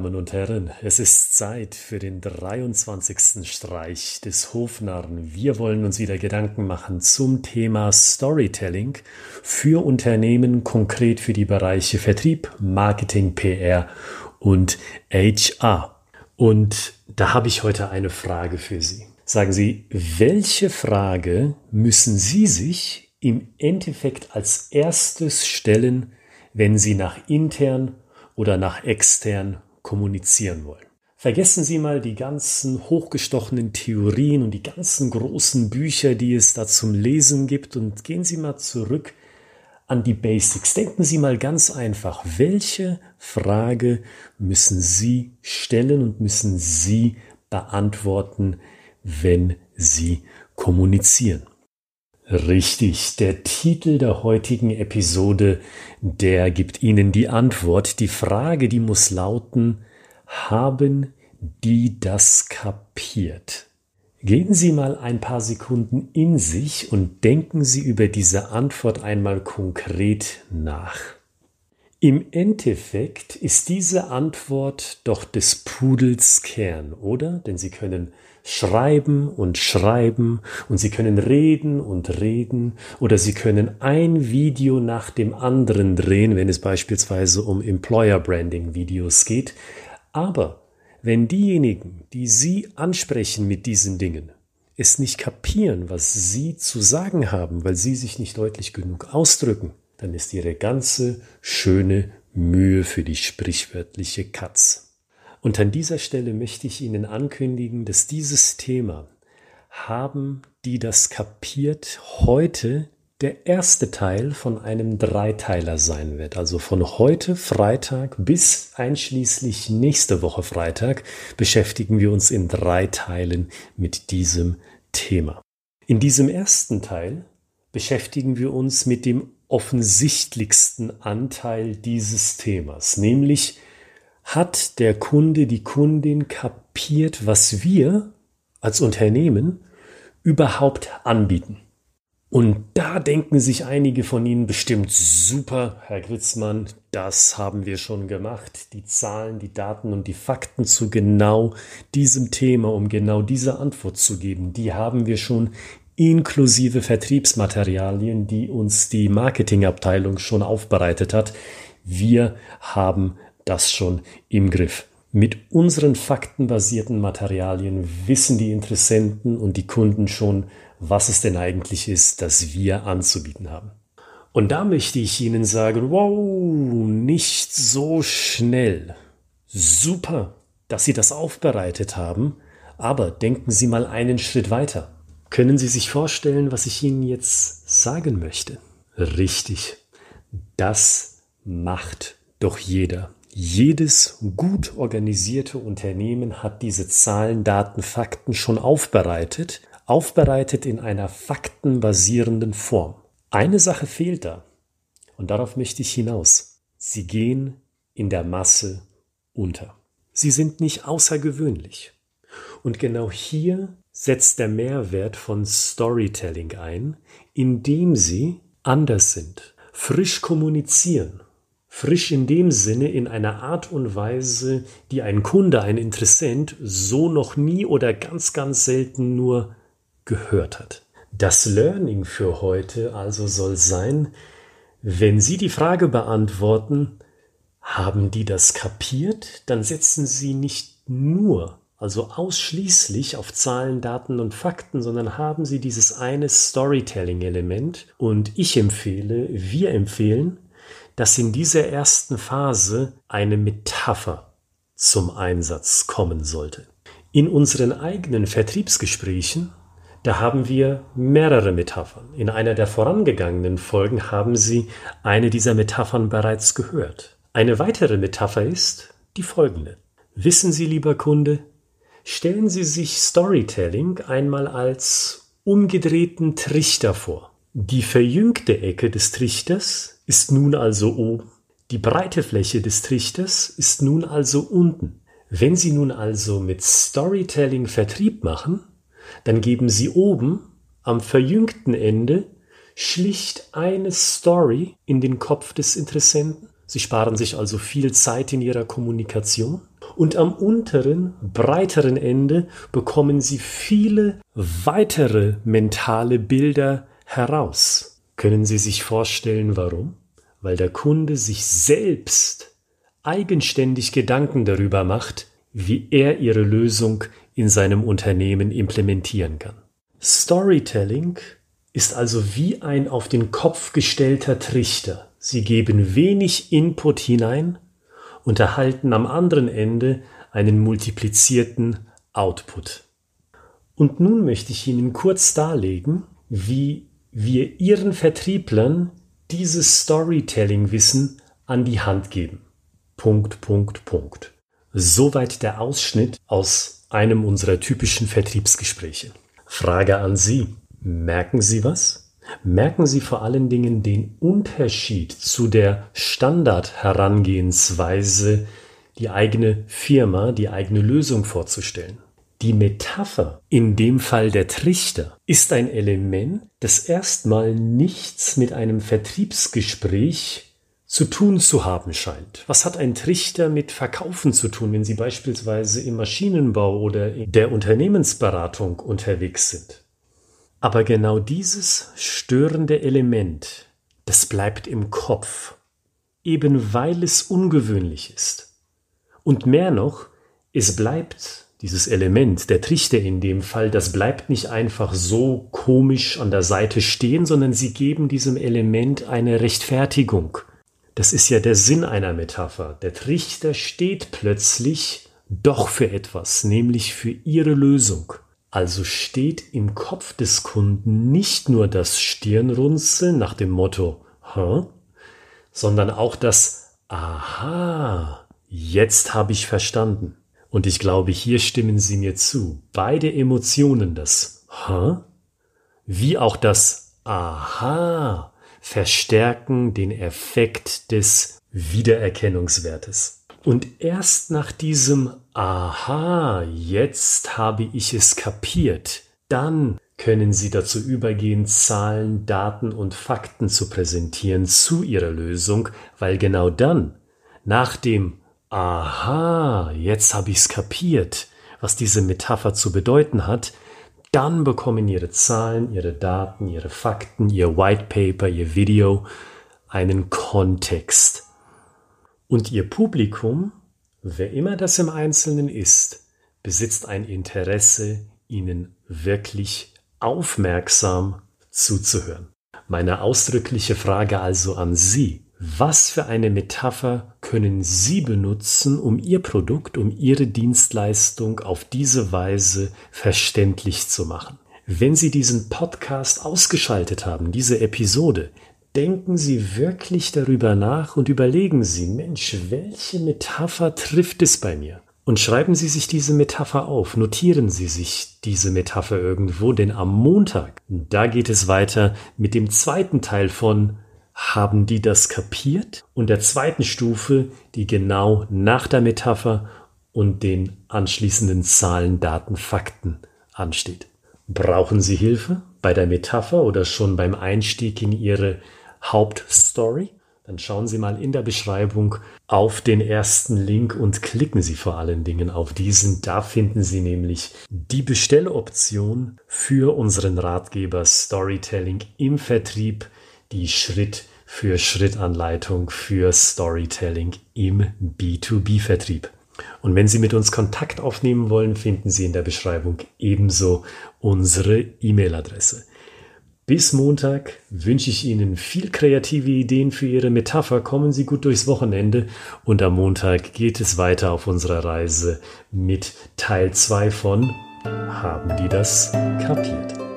Damen und Herren, es ist Zeit für den 23. Streich des Hofnarren. Wir wollen uns wieder Gedanken machen zum Thema Storytelling für Unternehmen, konkret für die Bereiche Vertrieb, Marketing, PR und HR. Und da habe ich heute eine Frage für Sie. Sagen Sie, welche Frage müssen Sie sich im Endeffekt als erstes stellen, wenn Sie nach intern oder nach extern kommunizieren wollen. Vergessen Sie mal die ganzen hochgestochenen Theorien und die ganzen großen Bücher, die es da zum Lesen gibt und gehen Sie mal zurück an die Basics. Denken Sie mal ganz einfach, welche Frage müssen Sie stellen und müssen Sie beantworten, wenn Sie kommunizieren? Richtig, der Titel der heutigen Episode, der gibt Ihnen die Antwort. Die Frage, die muss lauten, haben die das kapiert? Gehen Sie mal ein paar Sekunden in sich und denken Sie über diese Antwort einmal konkret nach. Im Endeffekt ist diese Antwort doch des Pudels Kern, oder? Denn Sie können schreiben und schreiben und Sie können reden und reden oder Sie können ein Video nach dem anderen drehen, wenn es beispielsweise um Employer Branding Videos geht. Aber wenn diejenigen, die Sie ansprechen mit diesen Dingen, es nicht kapieren, was Sie zu sagen haben, weil Sie sich nicht deutlich genug ausdrücken, dann ist Ihre ganze schöne Mühe für die sprichwörtliche Katz. Und an dieser Stelle möchte ich Ihnen ankündigen, dass dieses Thema haben die das kapiert heute der erste Teil von einem Dreiteiler sein wird. Also von heute Freitag bis einschließlich nächste Woche Freitag beschäftigen wir uns in drei Teilen mit diesem Thema. In diesem ersten Teil beschäftigen wir uns mit dem offensichtlichsten Anteil dieses Themas, nämlich hat der Kunde, die Kundin kapiert, was wir als Unternehmen überhaupt anbieten. Und da denken sich einige von Ihnen bestimmt super, Herr Gritzmann, das haben wir schon gemacht. Die Zahlen, die Daten und die Fakten zu genau diesem Thema, um genau diese Antwort zu geben, die haben wir schon inklusive Vertriebsmaterialien, die uns die Marketingabteilung schon aufbereitet hat. Wir haben das schon im Griff. Mit unseren faktenbasierten Materialien wissen die Interessenten und die Kunden schon, was es denn eigentlich ist, das wir anzubieten haben. Und da möchte ich Ihnen sagen, wow, nicht so schnell. Super, dass Sie das aufbereitet haben, aber denken Sie mal einen Schritt weiter. Können Sie sich vorstellen, was ich Ihnen jetzt sagen möchte? Richtig, das macht doch jeder. Jedes gut organisierte Unternehmen hat diese Zahlen, Daten, Fakten schon aufbereitet, aufbereitet in einer faktenbasierenden Form. Eine Sache fehlt da, und darauf möchte ich hinaus. Sie gehen in der Masse unter. Sie sind nicht außergewöhnlich. Und genau hier setzt der Mehrwert von Storytelling ein, indem sie anders sind, frisch kommunizieren Frisch in dem Sinne in einer Art und Weise, die ein Kunde, ein Interessent so noch nie oder ganz, ganz selten nur gehört hat. Das Learning für heute also soll sein, wenn Sie die Frage beantworten, haben die das kapiert, dann setzen Sie nicht nur, also ausschließlich auf Zahlen, Daten und Fakten, sondern haben Sie dieses eine Storytelling-Element. Und ich empfehle, wir empfehlen, dass in dieser ersten Phase eine Metapher zum Einsatz kommen sollte. In unseren eigenen Vertriebsgesprächen, da haben wir mehrere Metaphern. In einer der vorangegangenen Folgen haben Sie eine dieser Metaphern bereits gehört. Eine weitere Metapher ist die folgende. Wissen Sie, lieber Kunde, stellen Sie sich Storytelling einmal als umgedrehten Trichter vor. Die verjüngte Ecke des Trichters ist nun also oben. Die breite Fläche des Trichters ist nun also unten. Wenn Sie nun also mit Storytelling Vertrieb machen, dann geben Sie oben am verjüngten Ende schlicht eine Story in den Kopf des Interessenten. Sie sparen sich also viel Zeit in Ihrer Kommunikation. Und am unteren, breiteren Ende bekommen Sie viele weitere mentale Bilder heraus. Können Sie sich vorstellen, warum? Weil der Kunde sich selbst eigenständig Gedanken darüber macht, wie er Ihre Lösung in seinem Unternehmen implementieren kann. Storytelling ist also wie ein auf den Kopf gestellter Trichter. Sie geben wenig Input hinein und erhalten am anderen Ende einen multiplizierten Output. Und nun möchte ich Ihnen kurz darlegen, wie wir Ihren Vertrieblern dieses Storytelling-Wissen an die Hand geben. Punkt, Punkt, Punkt. Soweit der Ausschnitt aus einem unserer typischen Vertriebsgespräche. Frage an Sie. Merken Sie was? Merken Sie vor allen Dingen den Unterschied zu der Standardherangehensweise, die eigene Firma, die eigene Lösung vorzustellen? Die Metapher, in dem Fall der Trichter, ist ein Element, das erstmal nichts mit einem Vertriebsgespräch zu tun zu haben scheint. Was hat ein Trichter mit Verkaufen zu tun, wenn Sie beispielsweise im Maschinenbau oder in der Unternehmensberatung unterwegs sind? Aber genau dieses störende Element, das bleibt im Kopf, eben weil es ungewöhnlich ist. Und mehr noch, es bleibt dieses Element, der Trichter in dem Fall, das bleibt nicht einfach so komisch an der Seite stehen, sondern sie geben diesem Element eine Rechtfertigung. Das ist ja der Sinn einer Metapher. Der Trichter steht plötzlich doch für etwas, nämlich für ihre Lösung. Also steht im Kopf des Kunden nicht nur das Stirnrunzeln nach dem Motto, Hä? sondern auch das Aha, jetzt habe ich verstanden. Und ich glaube, hier stimmen Sie mir zu. Beide Emotionen, das Hä? wie auch das Aha, verstärken den Effekt des Wiedererkennungswertes. Und erst nach diesem Aha, jetzt habe ich es kapiert, dann können Sie dazu übergehen, Zahlen, Daten und Fakten zu präsentieren zu Ihrer Lösung, weil genau dann, nach dem Aha, jetzt habe ich es kapiert, was diese Metapher zu bedeuten hat, dann bekommen Ihre Zahlen, Ihre Daten, Ihre Fakten, Ihr White Paper, Ihr Video einen Kontext. Und Ihr Publikum, wer immer das im Einzelnen ist, besitzt ein Interesse, Ihnen wirklich aufmerksam zuzuhören. Meine ausdrückliche Frage also an Sie. Was für eine Metapher können Sie benutzen, um Ihr Produkt, um Ihre Dienstleistung auf diese Weise verständlich zu machen? Wenn Sie diesen Podcast ausgeschaltet haben, diese Episode, denken Sie wirklich darüber nach und überlegen Sie, Mensch, welche Metapher trifft es bei mir? Und schreiben Sie sich diese Metapher auf, notieren Sie sich diese Metapher irgendwo, denn am Montag, da geht es weiter mit dem zweiten Teil von haben die das kapiert? Und der zweiten Stufe, die genau nach der Metapher und den anschließenden Zahlen, Daten, Fakten ansteht. Brauchen Sie Hilfe bei der Metapher oder schon beim Einstieg in Ihre Hauptstory? Dann schauen Sie mal in der Beschreibung auf den ersten Link und klicken Sie vor allen Dingen auf diesen. Da finden Sie nämlich die Bestelloption für unseren Ratgeber Storytelling im Vertrieb, die Schritt für Schrittanleitung für Storytelling im B2B-Vertrieb. Und wenn Sie mit uns Kontakt aufnehmen wollen, finden Sie in der Beschreibung ebenso unsere E-Mail-Adresse. Bis Montag wünsche ich Ihnen viel kreative Ideen für Ihre Metapher. Kommen Sie gut durchs Wochenende und am Montag geht es weiter auf unserer Reise mit Teil 2 von Haben die das kapiert?